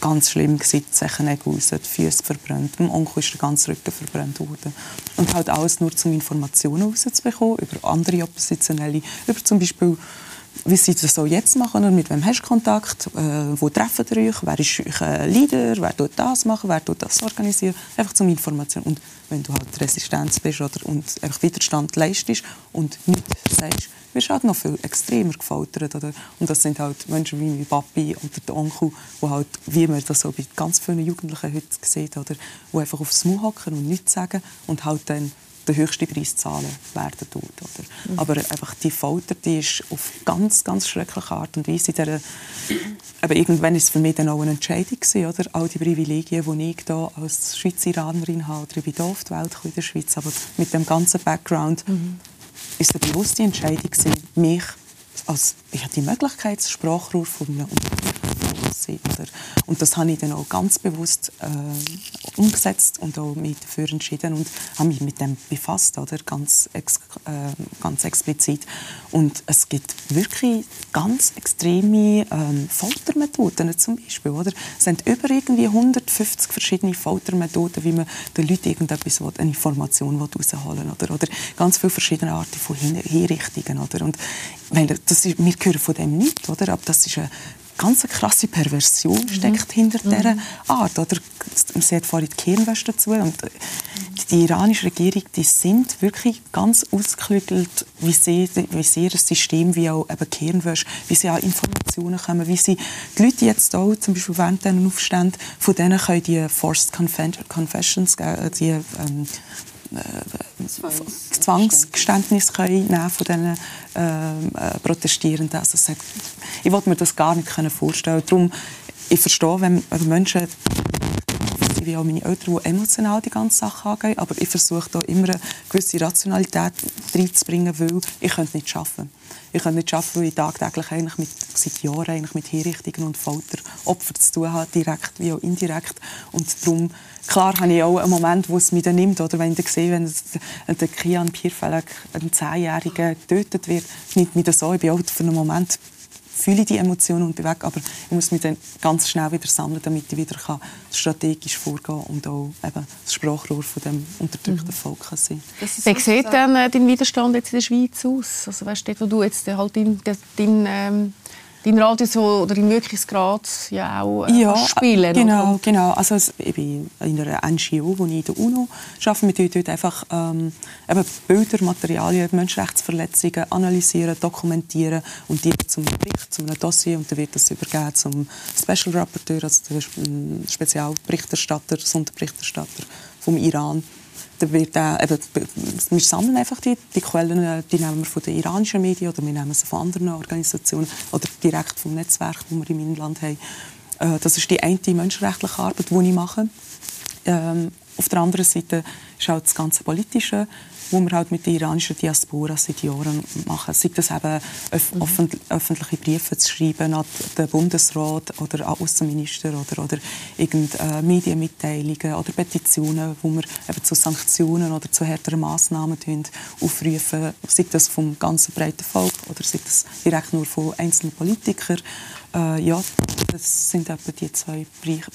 ganz schlimm die Zechennägel raus, die Füße verbrannt. Mein Onkel ist der ganze Rücken verbrannt worden. Und halt alles nur, um Informationen rauszubekommen über andere Oppositionelle, über zum Beispiel wie sie das so jetzt machen und mit wem hast du Kontakt, äh, wo treffen ihr euch, wer ist euer Leader, wer tut das machen, wer tut das organisieren, einfach zum Information. Und wenn du halt Resistenz bist oder und einfach Widerstand leistest und nichts sagst, wirst du halt noch viel extremer gefoltert. Oder? Und das sind halt Menschen wie mein Papi oder der Onkel, wo halt, wie man das so bei ganz vielen Jugendlichen heute sieht, oder, die einfach aufs Maul hocken und nichts sagen und halt dann den höchsten Preis zahlen werden tut. Oder? Mhm. Aber einfach die Folter, die ist auf ganz, ganz schreckliche Art und Weise. Der, aber irgendwann ist es für mich dann auch eine Entscheidung gewesen, oder? All die Privilegien, die ich hier als Schweizeranerin habe, oder ich bin hier auf die Welt in der Schweiz, aber mit dem ganzen Background mhm. ist eine bewusste Entscheidung gewesen, mich als, ich hatte die Möglichkeit, das Sprachrohr von einem Gewesen, oder? Und das habe ich dann auch ganz bewusst äh, umgesetzt und auch mich dafür entschieden und habe mich mit dem befasst, oder? Ganz, ex, äh, ganz explizit. Und es gibt wirklich ganz extreme ähm, Foltermethoden zum Beispiel, oder? Es sind über irgendwie 150 verschiedene Foltermethoden, wie man den Leuten irgendetwas will, eine Information will, oder? oder ganz viele verschiedene Arten von Hinrichtungen, oder? Und meine, das ist, wir hören von dem nicht, oder? Aber das ist eine ganz krasse Perversion mhm. steckt hinter mhm. dieser Art. Oder? Man sieht vorhin die Kirnwäsche dazu. Und die iranische Regierung die sind wirklich ganz ausgeklügelt, wie sie, wie sie ihr System, wie auch eben Kirnwäsche, wie sie an Informationen kommen, wie sie die Leute jetzt auch, zum Beispiel während diesen Aufständen, von denen können die Forced Confessions, äh, die ähm, äh, Zwangsgeständnis können von diesen ähm, äh, Protestierenden. Also ich wollte mir das gar nicht vorstellen. Darum, ich verstehe, wenn Menschen wie auch meine Eltern, die emotional die ganze Sache angehen. Aber ich versuche da immer eine gewisse Rationalität reinzubringen, weil ich könnte nicht arbeiten. Ich könnte nicht arbeiten, weil ich tagtäglich eigentlich mit, seit Jahren eigentlich mit Hinrichtungen und Folteropfern zu tun habe, direkt wie auch indirekt. Und darum Klar habe ich auch einen Moment, wo es mich dann nimmt, oder wenn ich sehe, wenn der Kian Pierfelek, ein Zehnjähriger, getötet wird, nimmt mich das so. Ich bin auch für einen Moment fühle die Emotionen und bewege, aber ich muss mich dann ganz schnell wieder sammeln, damit ich wieder kann strategisch vorgehen und auch eben das Sprachrohr von dem unterdrückten mhm. Volk kann sein. Wie sieht dann äh, dein Widerstand jetzt in der Schweiz aus? Also weißt du, wo du jetzt halt dein, dein ähm dein Radius oder dein Wirkungsgrad ja auch äh, ja, spielen. Genau, oder? genau. Also ich bin in einer NGO, wo ich in der UNO arbeite. Wir tun dort einfach ähm, eben Bilder, Materialien, Menschenrechtsverletzungen analysieren, dokumentieren und die zum Bericht, zum Dossier und dann wird das übergeben zum Special Rapporteur, also der Spezialberichterstatter, Sonderberichterstatter vom Iran wird auch, eben, wir sammeln einfach die, die Quellen, die nehmen wir von den iranischen Medien oder wir nehmen sie von anderen Organisationen oder direkt vom Netzwerk, das wir im Inland haben. Äh, das ist die eine menschenrechtliche Arbeit, die ich mache. Ähm, auf der anderen Seite ist auch das ganze Politische wo wir halt mit der iranischen Diaspora seit Jahren machen. Sei das eben öf mhm. öffentliche Briefe zu schreiben an den Bundesrat oder an Außenminister oder, oder irgendeine Medienmitteilungen oder Petitionen, wo wir eben zu Sanktionen oder zu härteren Massnahmen aufrufen, sei das vom ganzen breiten Volk oder sei das direkt nur von einzelnen Politikern. Äh, ja, das sind etwa die zwei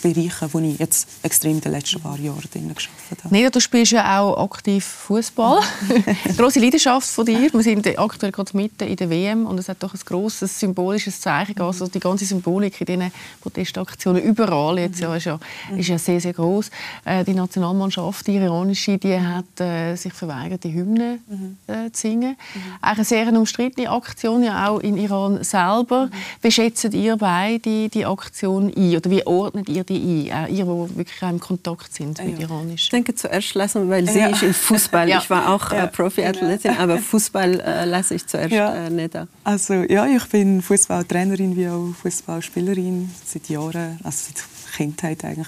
Bereiche, wo ich jetzt extrem in den letzten paar Jahren drin geschafft habe. Nina, du spielst ja auch aktiv Fußball. <laughs> große Leidenschaft von dir. Wir sind aktuell gerade mitten in der WM und es hat doch ein großes symbolisches Zeichen. Also die ganze Symbolik in diesen Protestaktionen überall jetzt ja, ist, ja, ist ja sehr sehr groß. Äh, die Nationalmannschaft, die iranische, die hat äh, sich verweigert, die Hymne äh, zu singen. Mhm. Eigentlich eine sehr umstrittene Aktion, ja auch in Iran selber. Wie schätzt ihr beide die Aktion ein oder wie ordnet ihr die ein? Auch ihr, die wirklich im Kontakt sind mit ja. Iranisch. Ich denke zuerst lassen, weil sie ja. ist im Fußball. <laughs> ja. Ich war auch äh, Profi-Athletin, aber Fußball äh, lasse ich zuerst ja. äh, nicht an. Also ja, ich bin Fußballtrainerin wie auch Fußballspielerin seit Jahren, also seit Kindheit eigentlich.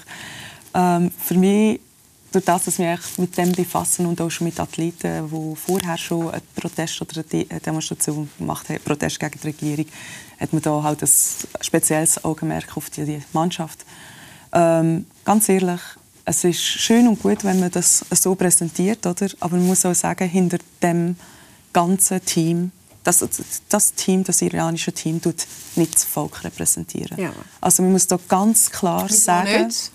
Ähm, für mich durch das, dass wir mit dem befassen und auch schon mit Athleten, die vorher schon einen Protest oder eine Demonstration gemacht haben, Protest gegen die Regierung, hat man da halt ein spezielles Augenmerk auf die Mannschaft. Ähm, ganz ehrlich, es ist schön und gut, wenn man das so präsentiert, oder? aber man muss auch sagen, hinter dem ganzen Team, das, das Team, das iranische Team, tut nicht das Volk repräsentieren. Ja. Also man muss da ganz klar Wieso sagen, nicht?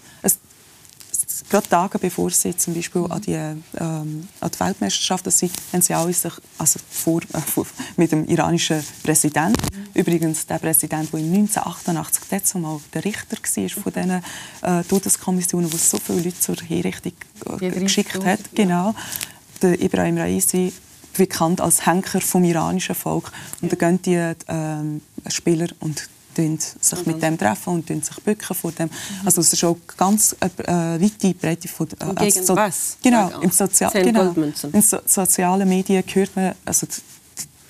Gerade Tage bevor sie zum Beispiel an die, ähm, an die Weltmeisterschaft, dass sie, wenn sie alle sich also vor, äh, vor, mit dem iranischen Präsidenten, übrigens der Präsident, der 1988 dazu mal der Richter war von diesen äh, Todeskommissionen, wo so viele Leute zur Hinrichtung äh, geschickt hat, genau, der Ibrahim Raisi bekannt als Henker vom iranischen Volk. Und ja. dann gehen die ähm, Spieler und sich mit dem treffen und sich bücken vor dem. Mhm. Also es ist auch ganz äh, äh weite Breite von äh, und gegen so, was? Genau, im Sozial genau, in so sozialen Medien hört man also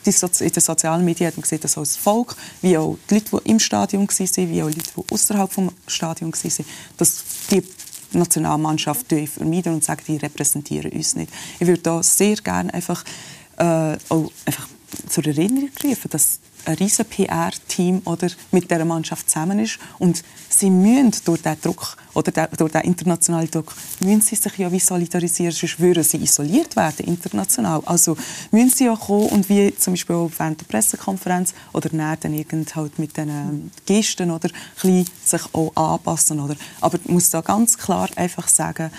die so in den sozialen Medien hat man gesehen, dass das Volk, wie auch die Leute, die im Stadion waren, wie auch die Leute, die außerhalb des Stadions waren, dass die Nationalmannschaft vermeiden und sagen, die repräsentieren uns nicht. Ich würde da sehr gerne einfach, äh, auch einfach zur Erinnerung gerufen, dass ein riesen PR-Team oder mit der Mannschaft zusammen ist und sie müssen durch den Druck oder durch den internationalen Druck müssen sie sich ja wie solidarisieren, sonst würden sie isoliert werden international. Also müssen sie ja kommen und wie zum Beispiel auch während der Pressekonferenz oder dann irgend halt mit den Gesten oder sich auch anpassen oder. Aber ich muss da ganz klar einfach sagen,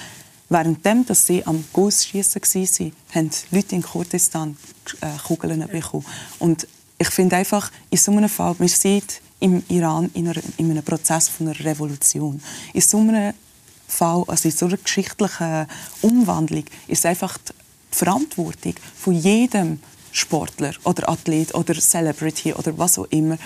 Währenddem, dass sie am Gussschießen waren, haben Leute in Kurdistan äh, Kugeln bekommen. Und ich finde einfach, in so einem Fall, man sieht im Iran in, einer, in einem Prozess von einer Revolution. In so einem Fall, also in so einer geschichtlichen Umwandlung, ist einfach die Verantwortung von jedem Sportler oder Athlet oder Celebrity oder was auch immer,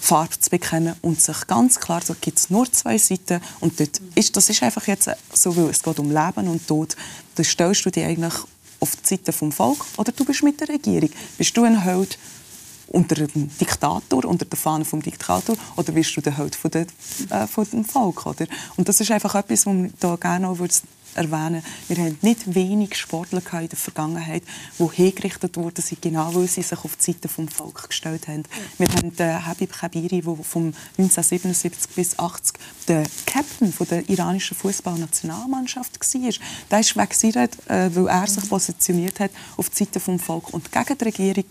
Farbe zu bekennen und sich ganz klar, so gibt es nur zwei Seiten und dort ist, das ist einfach jetzt so, weil es geht um Leben und Tod, da stellst du dich eigentlich auf die Seite vom Volk oder du bist mit der Regierung. Bist du ein Held unter dem Diktator, unter der Fahne vom Diktator, oder bist du der Held von, der, äh, von dem Volk, oder? Und das ist einfach etwas, was ich da gerne auch erwähnen. Wir haben nicht wenig Sportler in der Vergangenheit, die hingerichtet wurden, genau weil sie sich auf die Seite des Volkes gestellt haben. Wir haben den Habib Khabiri, der von 1977 bis 80 der Captain der iranischen Fußballnationalmannschaft war. Der ist weggesehen, äh, weil er sich positioniert hat auf die Seite des Volkes und gegen die Regierung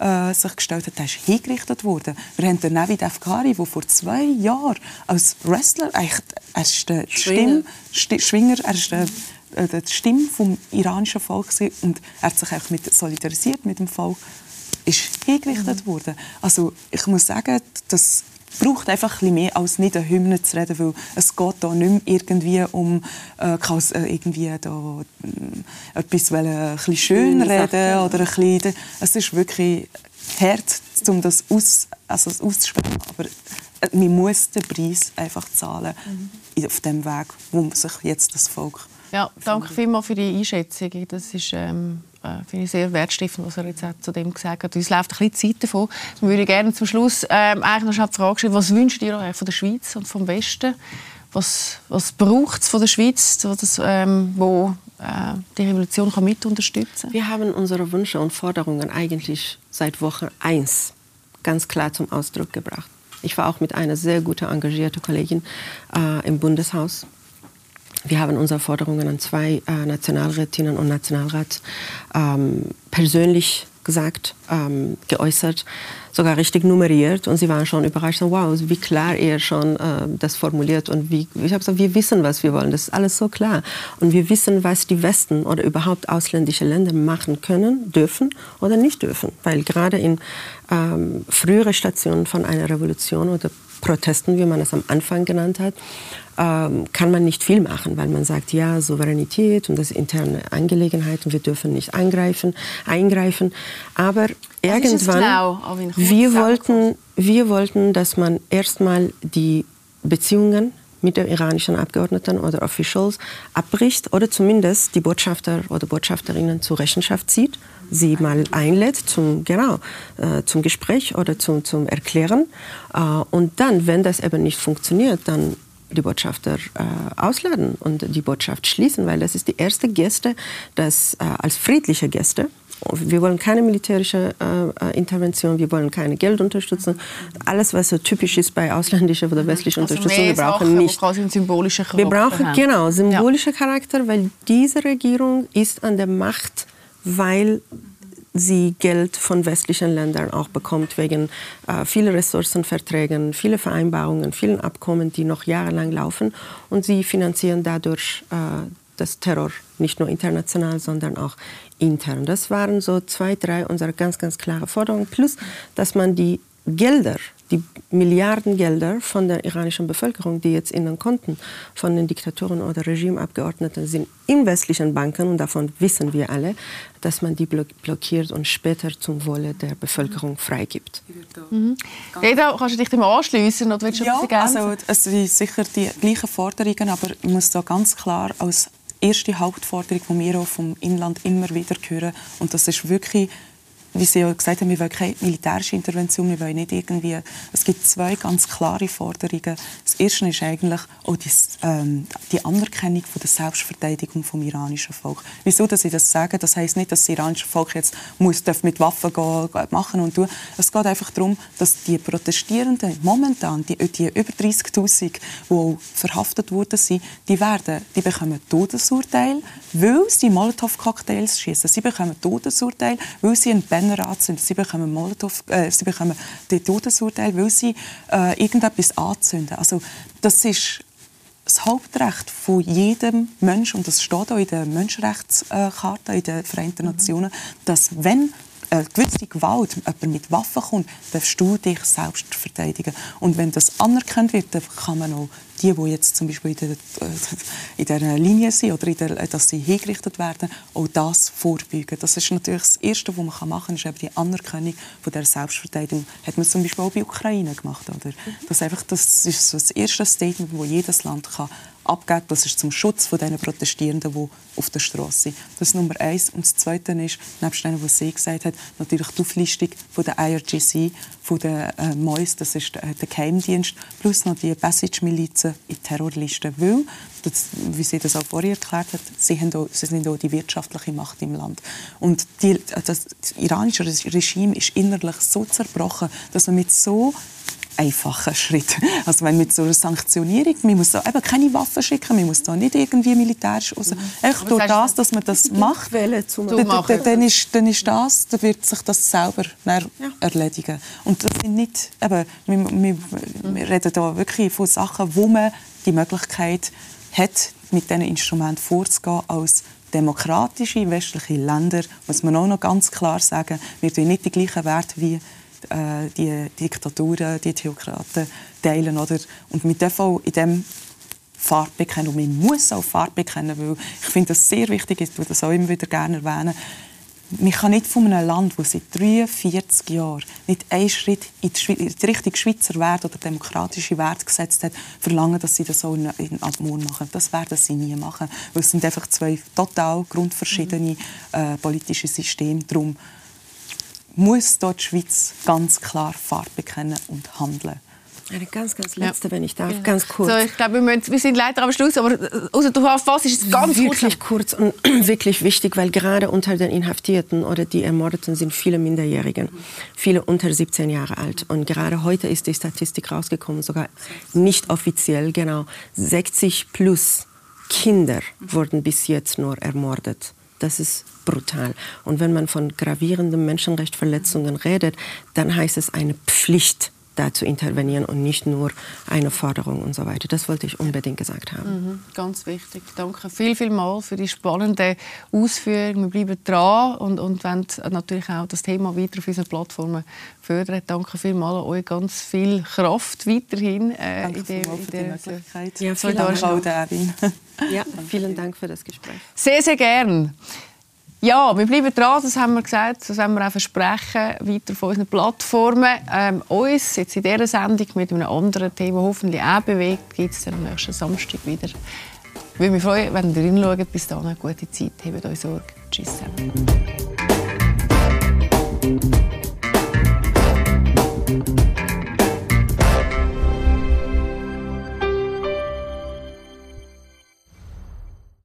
äh, sich gestellt hat. Der ist hingerichtet worden. Wir haben den Navid Afkari, der vor zwei Jahren als Wrestler, eigentlich, er ist der Schwinger, Stimm, Schwinger er ist der äh, die Stimme vom iranischen Volk und er hat sich auch mit solidarisiert mit dem Volk, ist hingerichtet mhm. worden. Also ich muss sagen, das braucht einfach ein mehr als nicht eine Hymne zu reden, weil es geht da nicht mehr irgendwie um äh, äh irgendwie da, äh, etwas wollen, ein bisschen schön reden oder ein bisschen, es ist wirklich hart, um das, aus, also das auszusprechen, aber äh, man muss den Preis einfach zahlen mhm. auf dem Weg, wo sich jetzt das Volk ja, danke vielmals für die Einschätzung. Das ist ähm, äh, finde ich sehr wertstiftend, was er jetzt zu dem gesagt hat. Uns läuft ein bisschen Zeit davon. Ich würde gerne zum Schluss ähm, eigentlich noch die Frage stellen, was wünscht ihr euch von der Schweiz und vom Westen? Was, was braucht es von der Schweiz, das, ähm, wo äh, die Revolution kann mit unterstützen? Wir haben unsere Wünsche und Forderungen eigentlich seit Woche 1 ganz klar zum Ausdruck gebracht. Ich war auch mit einer sehr guten, engagierten Kollegin äh, im Bundeshaus wir haben unsere Forderungen an zwei äh, Nationalrätinnen und Nationalrat ähm, persönlich gesagt, ähm, geäußert, sogar richtig nummeriert. Und sie waren schon überrascht, wow, wie klar er schon äh, das formuliert. Und wie, ich habe gesagt, wir wissen, was wir wollen, das ist alles so klar. Und wir wissen, was die Westen oder überhaupt ausländische Länder machen können, dürfen oder nicht dürfen, weil gerade in ähm, frühere Stationen von einer Revolution oder Protesten, wie man es am Anfang genannt hat, kann man nicht viel machen, weil man sagt, ja, Souveränität und das interne Angelegenheit und wir dürfen nicht eingreifen, eingreifen. Aber irgendwann, wir wollten, wir wollten, dass man erstmal die Beziehungen mit den iranischen Abgeordneten oder Officials abbricht oder zumindest die Botschafter oder Botschafterinnen zur Rechenschaft zieht, sie mal einlädt zum, genau, äh, zum Gespräch oder zum, zum Erklären. Äh, und dann, wenn das eben nicht funktioniert, dann die Botschafter äh, ausladen und die Botschaft schließen, weil das ist die erste Geste, das äh, als friedliche Geste. Wir wollen keine militärische äh, äh Intervention, wir wollen keine Geldunterstützung. Alles, was so typisch ist bei ausländischer oder westlicher also Unterstützung, wir brauchen nicht. Quasi einen symbolischen Charakter wir brauchen haben. genau symbolischer ja. Charakter, weil diese Regierung ist an der Macht, weil sie Geld von westlichen Ländern auch bekommt wegen äh, vielen Ressourcenverträgen, viele Vereinbarungen, vielen Abkommen, die noch jahrelang laufen. Und sie finanzieren dadurch äh, das Terror, nicht nur international, sondern auch intern. Das waren so zwei, drei unserer ganz, ganz klare Forderungen. Plus, dass man die Gelder, die Milliardengelder von der iranischen Bevölkerung, die jetzt in den Konten von den Diktatoren oder Regimeabgeordneten sind, in westlichen Banken, und davon wissen wir alle, dass man die blockiert und später zum Wohle der Bevölkerung freigibt. Mhm. Reda, kannst du dich dem anschließen oder willst du ja, also es sind sicher die gleichen Forderungen, aber ich muss da ganz klar als erste Hauptforderung, die wir auch vom Inland immer wieder hören, und das ist wirklich wie Sie ja gesagt haben, wir wollen keine militärische Intervention, wir wollen nicht irgendwie... Es gibt zwei ganz klare Forderungen. Das erste ist eigentlich auch die, ähm, die Anerkennung von der Selbstverteidigung vom iranischen Volk. Wieso, dass ich das sage? Das heißt nicht, dass das iranische Volk jetzt muss mit Waffen gehen, machen und tun. Es geht einfach darum, dass die Protestierenden momentan, die, die über 30.000, die verhaftet wurden die werden, die bekommen Todesurteil, weil sie Molotow-Cocktails schießen. Sie bekommen Todesurteil, weil sie ein Banner anzünden. Sie bekommen Molotow, äh, sie bekommen die Todesurteil, weil sie äh, irgendetwas anzünden. Also das ist das Hauptrecht von jedem Menschen, und das steht auch in der Menschenrechtscharta in den Vereinten Nationen, dass wenn eine gewisse Gewalt, jemand mit Waffen kommt, darfst du dich selbst verteidigen. Und wenn das anerkannt wird, dann kann man auch die, die jetzt zum Beispiel in der, äh, in der Linie sind oder der, dass sie hingerichtet werden, auch das vorbeugen. Das ist natürlich das Erste, was man machen kann, ist eben die Anerkennung von der Selbstverteidigung. Hat man zum Beispiel auch bei Ukraine gemacht. Oder? Das, einfach, das ist so das erste Statement, das jedes Land kann abgeben. Das ist zum Schutz von den Protestierenden, die auf der Straße sind. Das ist Nummer eins. Und das Zweite ist, nebst dem, was sie gesagt hat, natürlich die Auflistung von der IRGC, von der äh, MOIS, das ist der, der Geheimdienst, plus noch die Passage-Milizen in Terrorlisten. Weil, das, wie sie das auch vorher erklärt hat, sie, haben auch, sie sind auch die wirtschaftliche Macht im Land. Und die, das, das iranische Regime ist innerlich so zerbrochen, dass man mit so einfacher Schritt. Also wenn mit so einer Sanktionierung, man muss da eben keine Waffen schicken, man muss da nicht irgendwie militärisch raus. Mhm. Echt durch das, dass man das <laughs> macht, dann, ist, dann ist das, dann wird sich das selber ja. erledigen. Und das sind nicht, eben, wir, wir, wir reden da wirklich von Sachen, wo man die Möglichkeit hat, mit diesen Instrumenten vorzugehen als demokratische westliche Länder, muss man auch noch ganz klar sagen, wir tun nicht die gleichen Werte wie äh, die Diktaturen, die Theokraten teilen. Oder? Und wir dürfen auch in dem Farbe bekennen. Und man muss auch Farbe bekennen, weil ich finde das sehr wichtig, ich tue das auch immer wieder gerne erwähnen. Man kann nicht von einem Land, das seit 43 Jahren nicht einen Schritt in die, in die Richtung Schweizer Wert oder demokratische Wert gesetzt hat, verlangen, dass sie das auch in, in Abmord machen. Das werden sie nie machen, weil es sind einfach zwei total grundverschiedene äh, politische Systeme. Darum muss dort die Schweiz ganz klar Farbe bekennen und handeln. Eine ganz, ganz letzte, ja. wenn ich darf, ja. ganz kurz. So, ich glaube, wir, müssen, wir, sind leider am Schluss, aber also, du hast was ist es ganz wirklich kurz und <clears throat> wirklich wichtig, weil gerade unter den Inhaftierten oder die Ermordeten sind viele Minderjährigen, viele unter 17 Jahre alt. Und gerade heute ist die Statistik rausgekommen, sogar nicht offiziell, genau 60 plus Kinder wurden bis jetzt nur ermordet. Das ist brutal. Und wenn man von gravierenden Menschenrechtsverletzungen redet, dann heißt es eine Pflicht, da zu intervenieren und nicht nur eine Forderung und so weiter. Das wollte ich unbedingt gesagt haben. Mhm, ganz wichtig. Danke viel, viel mal für die spannende Ausführung. Wir bleiben dran und, und wollen natürlich auch das Thema weiter auf unseren Plattformen fördern. Danke vielmals an euch. Ganz viel Kraft weiterhin äh, in der, in der Möglichkeit. Ja, vielen Dank, auch ja, <laughs> vielen Dank für das Gespräch. Sehr, sehr gern. Ja, wir bleiben dran, das haben wir gesagt, das haben wir auch versprechen, weiter von unseren Plattformen. Ähm, uns jetzt in dieser Sendung mit einem anderen Thema hoffentlich auch bewegt, gibt es am nächsten Samstag wieder. Ich würde mich freuen, wenn ihr reinschaut. Bis dahin, gute Zeit. Habt euch Sorge. Tschüss zusammen.